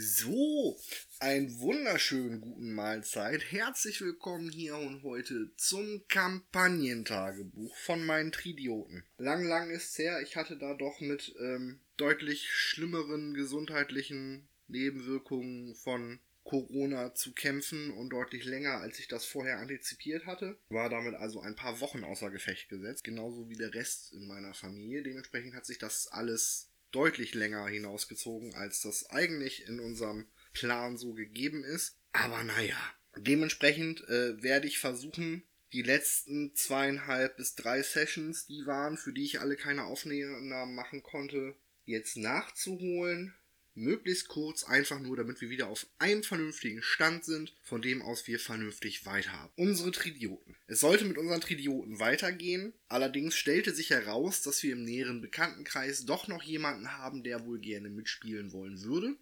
So, einen wunderschönen guten Mahlzeit. Herzlich willkommen hier und heute zum Kampagnentagebuch von meinen Tridioten. Lang, lang ist's her. Ich hatte da doch mit ähm, deutlich schlimmeren gesundheitlichen Nebenwirkungen von Corona zu kämpfen und deutlich länger, als ich das vorher antizipiert hatte. War damit also ein paar Wochen außer Gefecht gesetzt, genauso wie der Rest in meiner Familie. Dementsprechend hat sich das alles deutlich länger hinausgezogen, als das eigentlich in unserem Plan so gegeben ist. Aber naja, dementsprechend äh, werde ich versuchen, die letzten zweieinhalb bis drei Sessions, die waren, für die ich alle keine Aufnahmen machen konnte, jetzt nachzuholen möglichst kurz, einfach nur, damit wir wieder auf einem vernünftigen Stand sind, von dem aus wir vernünftig weiterhaben. Unsere Tridioten. Es sollte mit unseren Tridioten weitergehen, allerdings stellte sich heraus, dass wir im näheren Bekanntenkreis doch noch jemanden haben, der wohl gerne mitspielen wollen würde.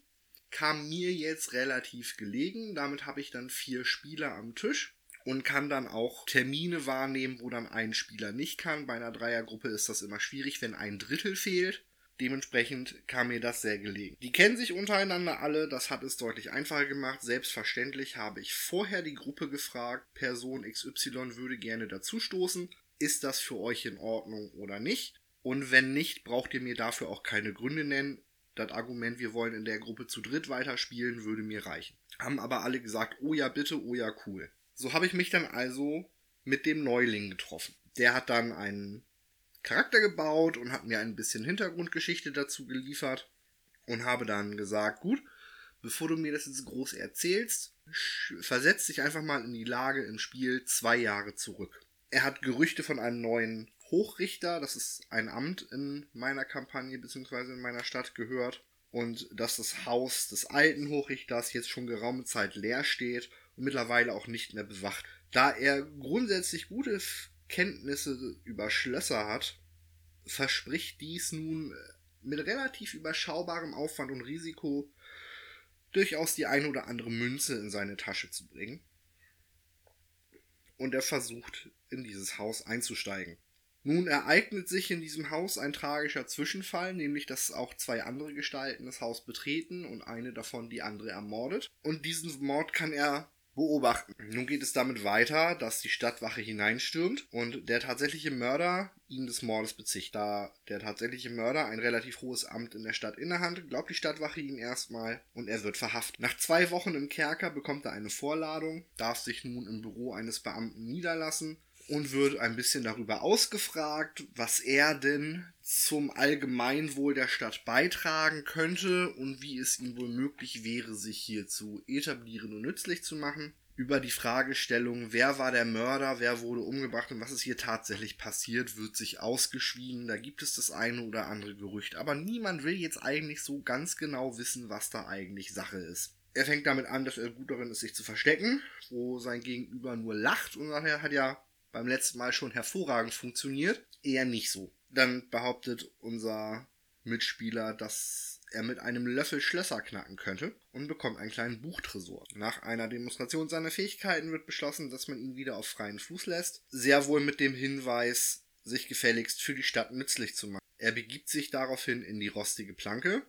Kam mir jetzt relativ gelegen, damit habe ich dann vier Spieler am Tisch und kann dann auch Termine wahrnehmen, wo dann ein Spieler nicht kann. Bei einer Dreiergruppe ist das immer schwierig, wenn ein Drittel fehlt. Dementsprechend kam mir das sehr gelegen. Die kennen sich untereinander alle, das hat es deutlich einfacher gemacht. Selbstverständlich habe ich vorher die Gruppe gefragt, Person XY würde gerne dazustoßen. Ist das für euch in Ordnung oder nicht? Und wenn nicht, braucht ihr mir dafür auch keine Gründe nennen. Das Argument, wir wollen in der Gruppe zu dritt weiterspielen, würde mir reichen. Haben aber alle gesagt, oh ja bitte, oh ja cool. So habe ich mich dann also mit dem Neuling getroffen. Der hat dann einen Charakter gebaut und hat mir ein bisschen Hintergrundgeschichte dazu geliefert und habe dann gesagt, gut, bevor du mir das jetzt groß erzählst, versetz dich einfach mal in die Lage im Spiel zwei Jahre zurück. Er hat Gerüchte von einem neuen Hochrichter, das ist ein Amt in meiner Kampagne bzw. in meiner Stadt gehört und dass das Haus des alten Hochrichters jetzt schon geraume Zeit leer steht und mittlerweile auch nicht mehr bewacht. Da er grundsätzlich gute Kenntnisse über Schlösser hat, verspricht dies nun äh, mit relativ überschaubarem Aufwand und Risiko durchaus die eine oder andere Münze in seine Tasche zu bringen. Und er versucht, in dieses Haus einzusteigen. Nun ereignet sich in diesem Haus ein tragischer Zwischenfall, nämlich dass auch zwei andere Gestalten das Haus betreten und eine davon die andere ermordet. Und diesen Mord kann er beobachten. Nun geht es damit weiter, dass die Stadtwache hineinstürmt und der tatsächliche Mörder ihn des Mordes bezicht. Da der tatsächliche Mörder ein relativ hohes Amt in der Stadt innehat, glaubt die Stadtwache ihn erstmal und er wird verhaftet. Nach zwei Wochen im Kerker bekommt er eine Vorladung, darf sich nun im Büro eines Beamten niederlassen und wird ein bisschen darüber ausgefragt, was er denn zum Allgemeinwohl der Stadt beitragen könnte und wie es ihm wohl möglich wäre, sich hier zu etablieren und nützlich zu machen. Über die Fragestellung, wer war der Mörder, wer wurde umgebracht und was ist hier tatsächlich passiert, wird sich ausgeschwiegen. Da gibt es das eine oder andere Gerücht. Aber niemand will jetzt eigentlich so ganz genau wissen, was da eigentlich Sache ist. Er fängt damit an, dass er gut darin ist, sich zu verstecken, wo sein Gegenüber nur lacht und sagt, er hat ja beim letzten Mal schon hervorragend funktioniert. Eher nicht so. Dann behauptet unser Mitspieler, dass er mit einem Löffel Schlösser knacken könnte und bekommt einen kleinen Buchtresor. Nach einer Demonstration seiner Fähigkeiten wird beschlossen, dass man ihn wieder auf freien Fuß lässt. Sehr wohl mit dem Hinweis, sich gefälligst für die Stadt nützlich zu machen. Er begibt sich daraufhin in die rostige Planke.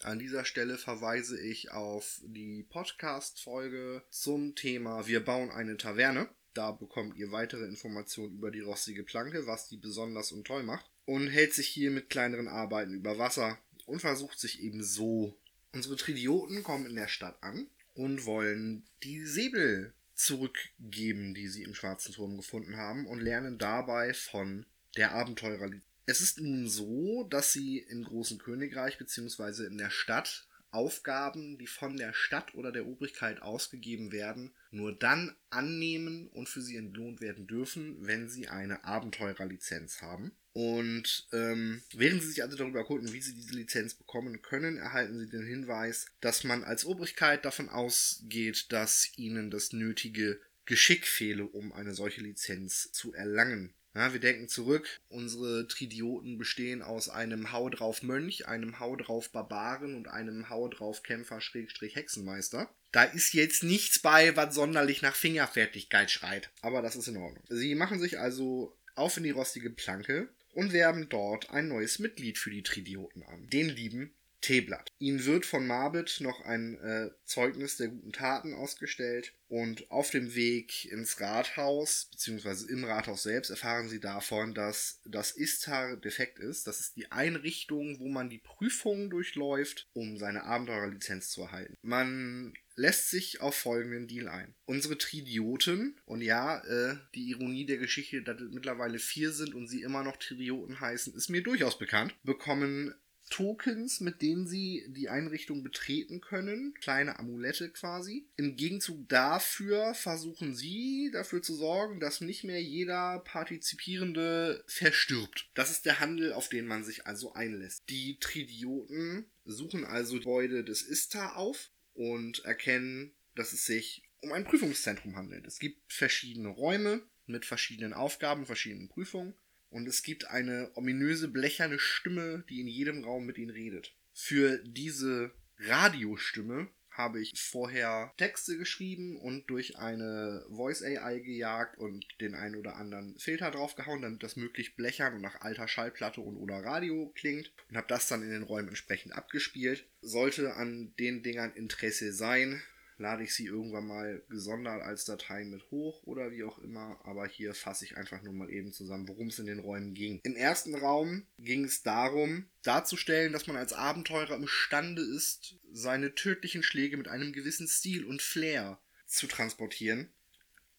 An dieser Stelle verweise ich auf die Podcast-Folge zum Thema Wir bauen eine Taverne. Da bekommt ihr weitere Informationen über die rostige Planke, was die besonders und toll macht. Und hält sich hier mit kleineren Arbeiten über Wasser und versucht sich eben so. Unsere Tridioten kommen in der Stadt an und wollen die Säbel zurückgeben, die sie im Schwarzen Turm gefunden haben und lernen dabei von der Abenteurer. Es ist nun so, dass sie im Großen Königreich bzw. in der Stadt Aufgaben, die von der Stadt oder der Obrigkeit ausgegeben werden, nur dann annehmen und für sie entlohnt werden dürfen, wenn sie eine Abenteurerlizenz haben. Und ähm, während Sie sich also darüber erkunden, wie Sie diese Lizenz bekommen können, erhalten Sie den Hinweis, dass man als Obrigkeit davon ausgeht, dass Ihnen das nötige Geschick fehle, um eine solche Lizenz zu erlangen. Ja, wir denken zurück, unsere Tridioten bestehen aus einem Hau drauf Mönch, einem Hau drauf Barbaren und einem Hau drauf Kämpfer Schrägstrich Hexenmeister. Da ist jetzt nichts bei, was sonderlich nach Fingerfertigkeit schreit. Aber das ist in Ordnung. Sie machen sich also auf in die rostige Planke und werben dort ein neues Mitglied für die Tridioten an. Den lieben Teeblatt. Ihnen wird von Marbet noch ein äh, Zeugnis der guten Taten ausgestellt und auf dem Weg ins Rathaus, beziehungsweise im Rathaus selbst, erfahren sie davon, dass das Istar defekt ist. Das ist die Einrichtung, wo man die Prüfungen durchläuft, um seine Abenteurerlizenz zu erhalten. Man lässt sich auf folgenden Deal ein. Unsere Tridioten, und ja, äh, die Ironie der Geschichte, dass es mittlerweile vier sind und sie immer noch Tridioten heißen, ist mir durchaus bekannt, bekommen Tokens, mit denen sie die Einrichtung betreten können, kleine Amulette quasi. Im Gegenzug dafür versuchen sie dafür zu sorgen, dass nicht mehr jeder Partizipierende verstirbt. Das ist der Handel, auf den man sich also einlässt. Die Tridioten suchen also Gebäude des Istar auf und erkennen, dass es sich um ein Prüfungszentrum handelt. Es gibt verschiedene Räume mit verschiedenen Aufgaben, verschiedenen Prüfungen und es gibt eine ominöse blecherne Stimme, die in jedem Raum mit ihnen redet. Für diese Radiostimme habe ich vorher Texte geschrieben und durch eine Voice AI gejagt und den einen oder anderen Filter draufgehauen, damit das möglichst blechern und nach alter Schallplatte und oder Radio klingt und habe das dann in den Räumen entsprechend abgespielt. Sollte an den Dingern Interesse sein, lade ich sie irgendwann mal gesondert als Datei mit hoch oder wie auch immer. Aber hier fasse ich einfach nur mal eben zusammen, worum es in den Räumen ging. Im ersten Raum ging es darum, darzustellen, dass man als Abenteurer imstande ist, seine tödlichen Schläge mit einem gewissen Stil und Flair zu transportieren.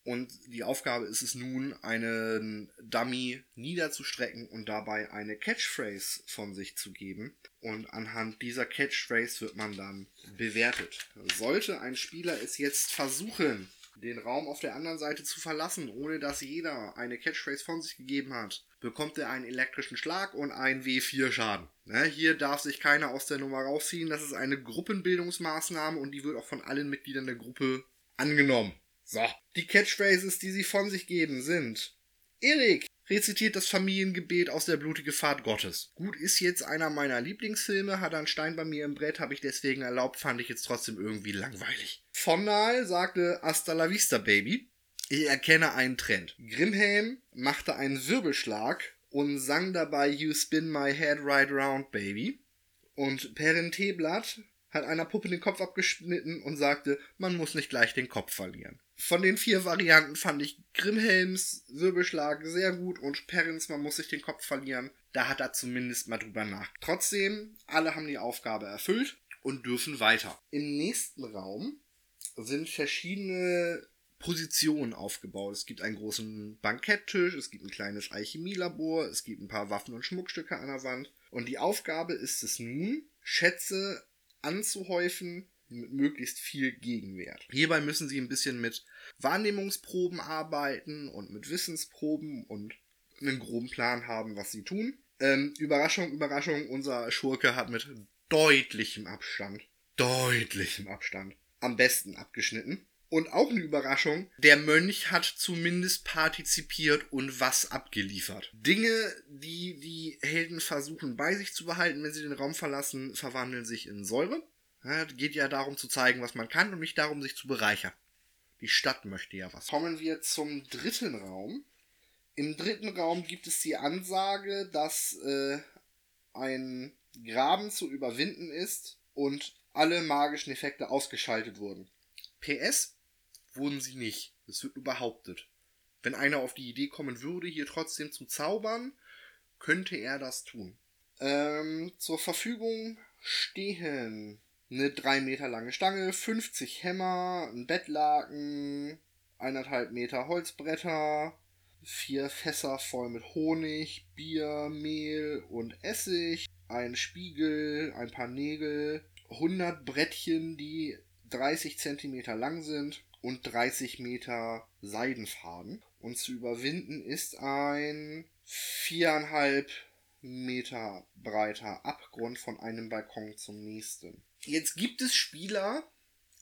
Und die Aufgabe ist es nun, einen Dummy niederzustrecken und dabei eine Catchphrase von sich zu geben. Und anhand dieser Catchphrase wird man dann bewertet. Sollte ein Spieler es jetzt versuchen, den Raum auf der anderen Seite zu verlassen, ohne dass jeder eine Catchphrase von sich gegeben hat, bekommt er einen elektrischen Schlag und einen W4 Schaden. Ne, hier darf sich keiner aus der Nummer rausziehen. Das ist eine Gruppenbildungsmaßnahme und die wird auch von allen Mitgliedern der Gruppe angenommen. So. Die Catchphrases, die sie von sich geben, sind Erik rezitiert das Familiengebet aus der blutige Fahrt Gottes. Gut, ist jetzt einer meiner Lieblingsfilme, hat einen Stein bei mir im Brett, habe ich deswegen erlaubt, fand ich jetzt trotzdem irgendwie langweilig. Fondal sagte Hasta la vista, Baby. Ich erkenne einen Trend. Grimhelm machte einen Wirbelschlag und sang dabei You spin my head right round, baby. Und Perrin Teeblatt hat einer Puppe den Kopf abgeschnitten und sagte, man muss nicht gleich den Kopf verlieren. Von den vier Varianten fand ich Grimhelms Wirbelschlag sehr gut und Perrins, man muss sich den Kopf verlieren. Da hat er zumindest mal drüber nach. Trotzdem, alle haben die Aufgabe erfüllt und dürfen weiter. Im nächsten Raum sind verschiedene Positionen aufgebaut. Es gibt einen großen Banketttisch, es gibt ein kleines Alchemielabor, es gibt ein paar Waffen und Schmuckstücke an der Wand. Und die Aufgabe ist es nun, Schätze anzuhäufen mit möglichst viel Gegenwert. Hierbei müssen sie ein bisschen mit Wahrnehmungsproben arbeiten und mit Wissensproben und einen groben Plan haben, was sie tun. Ähm, Überraschung, Überraschung, unser Schurke hat mit deutlichem Abstand, deutlichem Abstand am besten abgeschnitten. Und auch eine Überraschung, der Mönch hat zumindest partizipiert und was abgeliefert. Dinge, die die Helden versuchen bei sich zu behalten, wenn sie den Raum verlassen, verwandeln sich in Säure. Ja, geht ja darum zu zeigen, was man kann und nicht darum, sich zu bereichern. Die Stadt möchte ja was. Kommen wir zum dritten Raum. Im dritten Raum gibt es die Ansage, dass äh, ein Graben zu überwinden ist und alle magischen Effekte ausgeschaltet wurden. PS wurden sie nicht. Es wird nur behauptet. Wenn einer auf die Idee kommen würde, hier trotzdem zu zaubern, könnte er das tun. Ähm, zur Verfügung stehen eine drei Meter lange Stange, 50 Hämmer, ein Bettlaken, eineinhalb Meter Holzbretter, vier Fässer voll mit Honig, Bier, Mehl und Essig, ein Spiegel, ein paar Nägel, 100 Brettchen, die 30 Zentimeter lang sind und 30 Meter Seidenfaden. Und zu überwinden ist ein viereinhalb Meter breiter Abgrund von einem Balkon zum nächsten. Jetzt gibt es Spieler,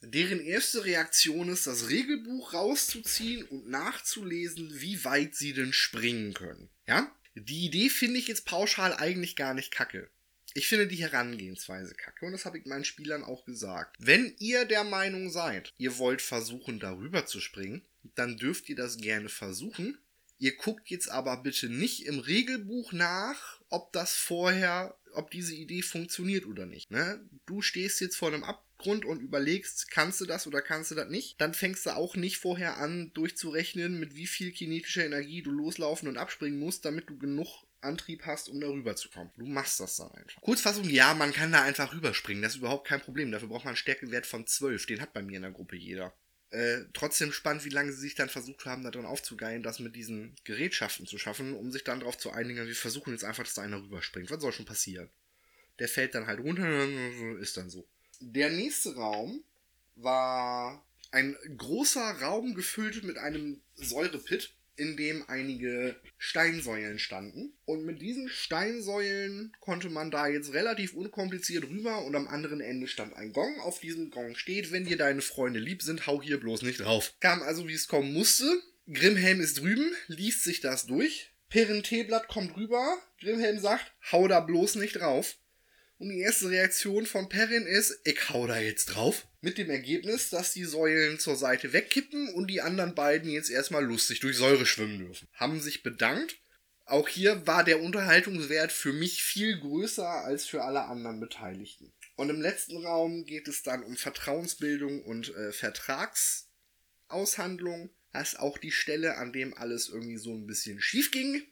deren erste Reaktion ist, das Regelbuch rauszuziehen und nachzulesen, wie weit sie denn springen können. Ja? Die Idee finde ich jetzt pauschal eigentlich gar nicht kacke. Ich finde die Herangehensweise kacke und das habe ich meinen Spielern auch gesagt. Wenn ihr der Meinung seid, ihr wollt versuchen, darüber zu springen, dann dürft ihr das gerne versuchen. Ihr guckt jetzt aber bitte nicht im Regelbuch nach, ob das vorher, ob diese Idee funktioniert oder nicht. Ne? Du stehst jetzt vor einem Abgrund und überlegst, kannst du das oder kannst du das nicht? Dann fängst du auch nicht vorher an, durchzurechnen, mit wie viel kinetischer Energie du loslaufen und abspringen musst, damit du genug Antrieb hast, um darüber zu kommen. Du machst das dann einfach. Kurzfassung, ja, man kann da einfach rüberspringen. Das ist überhaupt kein Problem. Dafür braucht man einen Stärkewert von 12. Den hat bei mir in der Gruppe jeder. Äh, trotzdem spannend, wie lange sie sich dann versucht haben, daran aufzugeilen, das mit diesen Gerätschaften zu schaffen, um sich dann darauf zu einigen, wir versuchen jetzt einfach, dass da einer rüberspringt. Was soll schon passieren? Der fällt dann halt runter, ist dann so. Der nächste Raum war ein großer Raum gefüllt mit einem Säurepit in dem einige Steinsäulen standen. Und mit diesen Steinsäulen konnte man da jetzt relativ unkompliziert rüber und am anderen Ende stand ein Gong. Auf diesem Gong steht, wenn dir deine Freunde lieb sind, hau hier bloß nicht drauf. Kam also, wie es kommen musste. Grimhelm ist drüben, liest sich das durch. Perenteblatt kommt rüber. Grimhelm sagt, hau da bloß nicht drauf. Und die erste Reaktion von Perrin ist, ich hau da jetzt drauf. Mit dem Ergebnis, dass die Säulen zur Seite wegkippen und die anderen beiden jetzt erstmal lustig durch Säure schwimmen dürfen. Haben sich bedankt. Auch hier war der Unterhaltungswert für mich viel größer als für alle anderen Beteiligten. Und im letzten Raum geht es dann um Vertrauensbildung und äh, Vertragsaushandlung. Das ist auch die Stelle, an dem alles irgendwie so ein bisschen schief ging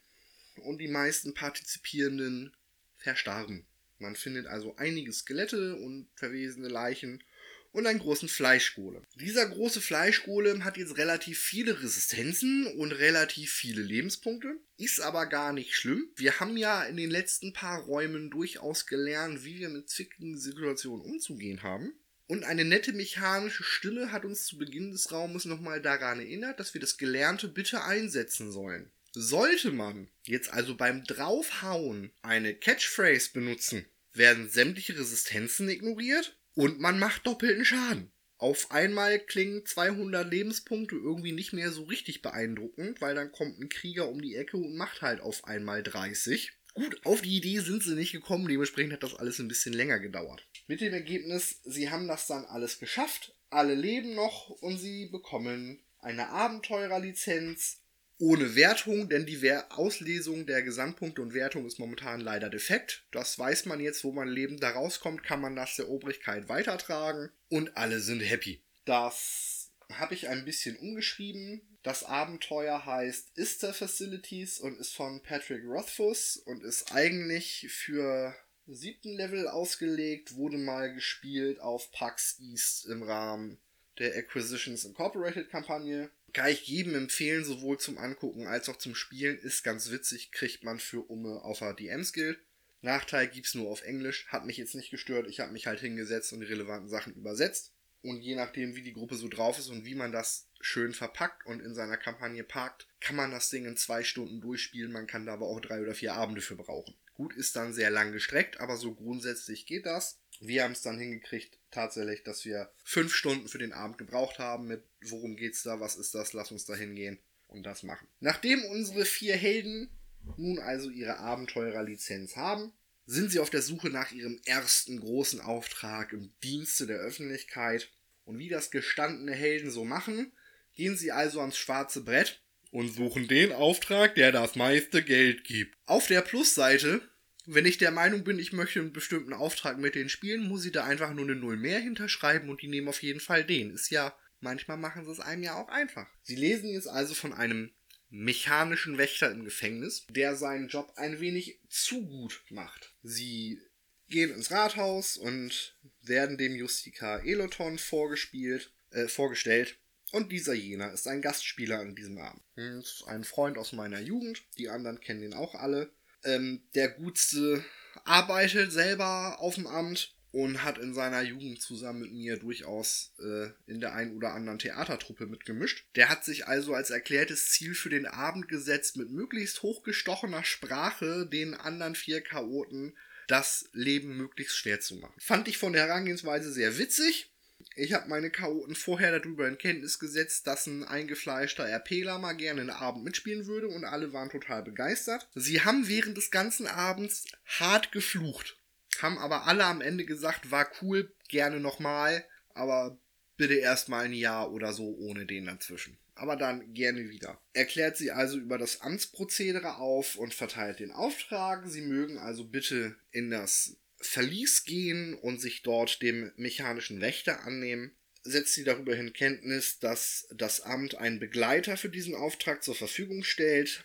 und die meisten Partizipierenden verstarben. Man findet also einige Skelette und verwesene Leichen und einen großen Fleischgolem. Dieser große Fleischgolem hat jetzt relativ viele Resistenzen und relativ viele Lebenspunkte. Ist aber gar nicht schlimm. Wir haben ja in den letzten paar Räumen durchaus gelernt, wie wir mit zwickenden Situationen umzugehen haben. Und eine nette mechanische Stille hat uns zu Beginn des Raumes nochmal daran erinnert, dass wir das Gelernte bitte einsetzen sollen. Sollte man jetzt also beim Draufhauen eine Catchphrase benutzen, werden sämtliche Resistenzen ignoriert und man macht doppelten Schaden. Auf einmal klingen 200 Lebenspunkte irgendwie nicht mehr so richtig beeindruckend, weil dann kommt ein Krieger um die Ecke und macht halt auf einmal 30. Gut, auf die Idee sind sie nicht gekommen, dementsprechend hat das alles ein bisschen länger gedauert. Mit dem Ergebnis, sie haben das dann alles geschafft, alle leben noch und sie bekommen eine Abenteurerlizenz ohne Wertung, denn die Auslesung der Gesamtpunkte und Wertung ist momentan leider defekt. Das weiß man jetzt, wo man lebend da rauskommt, kann man das der Obrigkeit weitertragen und alle sind happy. Das habe ich ein bisschen umgeschrieben. Das Abenteuer heißt Ister Facilities und ist von Patrick Rothfuss und ist eigentlich für siebten Level ausgelegt, wurde mal gespielt auf PAX East im Rahmen der Acquisitions Incorporated Kampagne kann ich jedem empfehlen, sowohl zum Angucken als auch zum Spielen. Ist ganz witzig, kriegt man für Umme auf der DM-Skill. Nachteil gibt's nur auf Englisch, hat mich jetzt nicht gestört. Ich habe mich halt hingesetzt und die relevanten Sachen übersetzt. Und je nachdem, wie die Gruppe so drauf ist und wie man das schön verpackt und in seiner Kampagne parkt, kann man das Ding in zwei Stunden durchspielen. Man kann da aber auch drei oder vier Abende für brauchen. Gut, ist dann sehr lang gestreckt, aber so grundsätzlich geht das. Wir haben es dann hingekriegt, tatsächlich, dass wir fünf Stunden für den Abend gebraucht haben mit worum geht's da, was ist das, lass uns da hingehen und das machen. Nachdem unsere vier Helden nun also ihre Abenteurerlizenz haben, sind sie auf der Suche nach ihrem ersten großen Auftrag im Dienste der Öffentlichkeit. Und wie das gestandene Helden so machen, gehen sie also ans schwarze Brett und suchen den Auftrag, der das meiste Geld gibt. Auf der Plusseite wenn ich der Meinung bin, ich möchte einen bestimmten Auftrag mit denen spielen, muss ich da einfach nur eine Null mehr hinterschreiben und die nehmen auf jeden Fall den. Ist ja, manchmal machen sie es einem ja auch einfach. Sie lesen jetzt also von einem mechanischen Wächter im Gefängnis, der seinen Job ein wenig zu gut macht. Sie gehen ins Rathaus und werden dem Justika Eloton vorgespielt, äh, vorgestellt. Und dieser jener ist ein Gastspieler an diesem Abend. Ist ein Freund aus meiner Jugend, die anderen kennen ihn auch alle. Ähm, der Gutste arbeitet selber auf dem Amt und hat in seiner Jugend zusammen mit mir durchaus äh, in der einen oder anderen Theatertruppe mitgemischt. Der hat sich also als erklärtes Ziel für den Abend gesetzt, mit möglichst hochgestochener Sprache den anderen vier Chaoten das Leben möglichst schwer zu machen. Fand ich von der Herangehensweise sehr witzig ich habe meine Chaoten vorher darüber in Kenntnis gesetzt, dass ein eingefleischter RPler mal gerne einen Abend mitspielen würde und alle waren total begeistert. Sie haben während des ganzen Abends hart geflucht, haben aber alle am Ende gesagt, war cool, gerne nochmal, aber bitte erstmal ein Jahr oder so ohne den dazwischen. aber dann gerne wieder. Er klärt sie also über das Amtsprozedere auf und verteilt den Auftrag. Sie mögen also bitte in das Verlies gehen und sich dort dem mechanischen Wächter annehmen. Setzt sie darüber in Kenntnis, dass das Amt einen Begleiter für diesen Auftrag zur Verfügung stellt,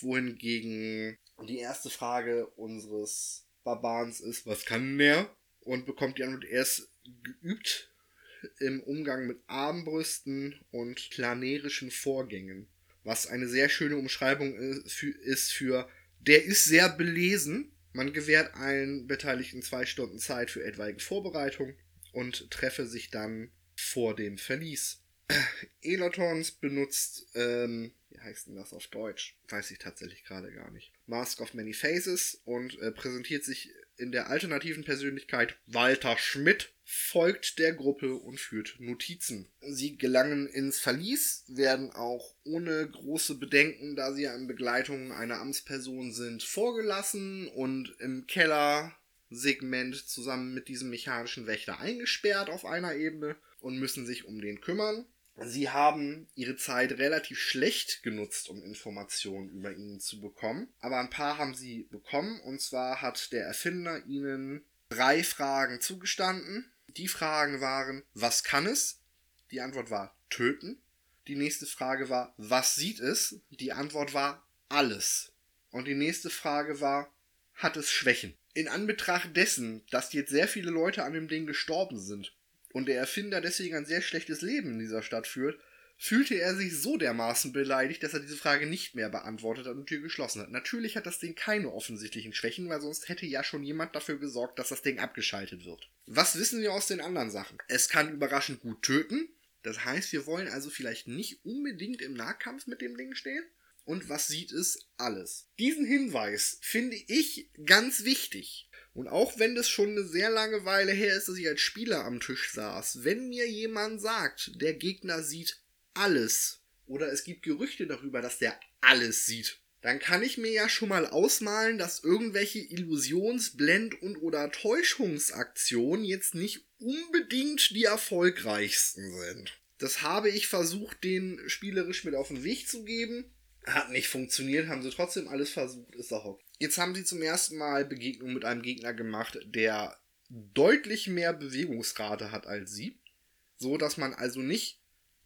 wohingegen die erste Frage unseres Barbans ist, was kann er? Und bekommt die Antwort, er ist geübt im Umgang mit Armbrüsten und planerischen Vorgängen. Was eine sehr schöne Umschreibung ist für, der ist sehr belesen. Man gewährt allen Beteiligten zwei Stunden Zeit für etwaige Vorbereitung und treffe sich dann vor dem Verlies. Elotons benutzt, ähm, wie heißt denn das auf Deutsch? Weiß ich tatsächlich gerade gar nicht. Mask of Many Faces und äh, präsentiert sich in der alternativen Persönlichkeit Walter Schmidt folgt der Gruppe und führt Notizen. Sie gelangen ins Verlies, werden auch ohne große Bedenken, da sie ja in Begleitung einer Amtsperson sind, vorgelassen und im Kellersegment zusammen mit diesem mechanischen Wächter eingesperrt auf einer Ebene und müssen sich um den kümmern. Sie haben ihre Zeit relativ schlecht genutzt, um Informationen über ihn zu bekommen. Aber ein paar haben sie bekommen. Und zwar hat der Erfinder ihnen drei Fragen zugestanden. Die Fragen waren, was kann es? Die Antwort war töten. Die nächste Frage war, was sieht es? Die Antwort war alles. Und die nächste Frage war, hat es Schwächen? In Anbetracht dessen, dass jetzt sehr viele Leute an dem Ding gestorben sind und der Erfinder deswegen ein sehr schlechtes Leben in dieser Stadt führt, fühlte er sich so dermaßen beleidigt, dass er diese Frage nicht mehr beantwortet hat und die Tür geschlossen hat. Natürlich hat das Ding keine offensichtlichen Schwächen, weil sonst hätte ja schon jemand dafür gesorgt, dass das Ding abgeschaltet wird. Was wissen wir aus den anderen Sachen? Es kann überraschend gut töten. Das heißt, wir wollen also vielleicht nicht unbedingt im Nahkampf mit dem Ding stehen. Und was sieht es? Alles. Diesen Hinweis finde ich ganz wichtig. Und auch wenn das schon eine sehr lange Weile her ist, dass ich als Spieler am Tisch saß, wenn mir jemand sagt, der Gegner sieht alles, oder es gibt Gerüchte darüber, dass der alles sieht, dann kann ich mir ja schon mal ausmalen, dass irgendwelche Illusions-, Blend- und oder Täuschungsaktionen jetzt nicht unbedingt die erfolgreichsten sind. Das habe ich versucht, den spielerisch mit auf den Weg zu geben. Hat nicht funktioniert, haben sie trotzdem alles versucht, ist auch okay. Jetzt haben sie zum ersten Mal Begegnung mit einem Gegner gemacht, der deutlich mehr Bewegungsrate hat als sie. So dass man also nicht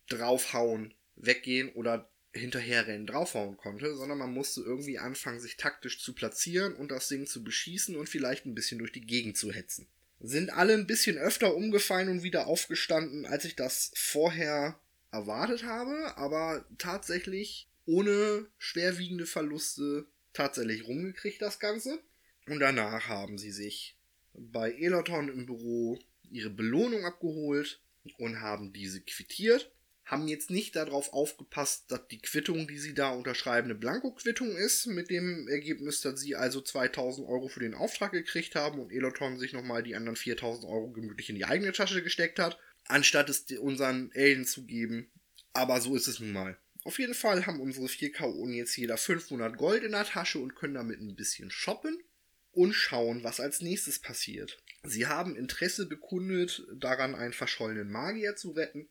draufhauen, weggehen oder hinterherrennen draufhauen konnte, sondern man musste irgendwie anfangen, sich taktisch zu platzieren und das Ding zu beschießen und vielleicht ein bisschen durch die Gegend zu hetzen. Sind alle ein bisschen öfter umgefallen und wieder aufgestanden, als ich das vorher erwartet habe, aber tatsächlich ohne schwerwiegende Verluste tatsächlich rumgekriegt, das Ganze. Und danach haben sie sich bei Eloton im Büro ihre Belohnung abgeholt und haben diese quittiert. Haben jetzt nicht darauf aufgepasst, dass die Quittung, die sie da unterschreiben, eine Blanko-Quittung ist, mit dem Ergebnis, dass sie also 2000 Euro für den Auftrag gekriegt haben und Eloton sich nochmal die anderen 4000 Euro gemütlich in die eigene Tasche gesteckt hat, anstatt es unseren Elden zu geben. Aber so ist es nun mal. Auf jeden Fall haben unsere 4 KO jetzt jeder 500 Gold in der Tasche und können damit ein bisschen shoppen und schauen, was als nächstes passiert. Sie haben Interesse bekundet, daran einen verschollenen Magier zu retten.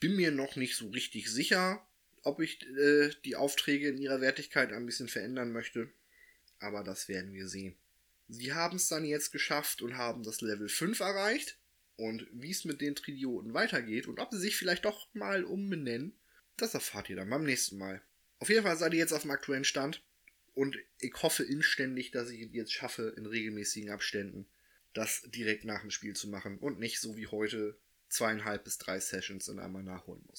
Bin mir noch nicht so richtig sicher, ob ich äh, die Aufträge in ihrer Wertigkeit ein bisschen verändern möchte. Aber das werden wir sehen. Sie haben es dann jetzt geschafft und haben das Level 5 erreicht. Und wie es mit den Tridioten weitergeht und ob sie sich vielleicht doch mal umbenennen, das erfahrt ihr dann beim nächsten Mal. Auf jeden Fall seid ihr jetzt auf dem aktuellen Stand. Und ich hoffe inständig, dass ich es jetzt schaffe, in regelmäßigen Abständen das direkt nach dem Spiel zu machen und nicht so wie heute zweieinhalb bis drei Sessions in einmal nachholen muss.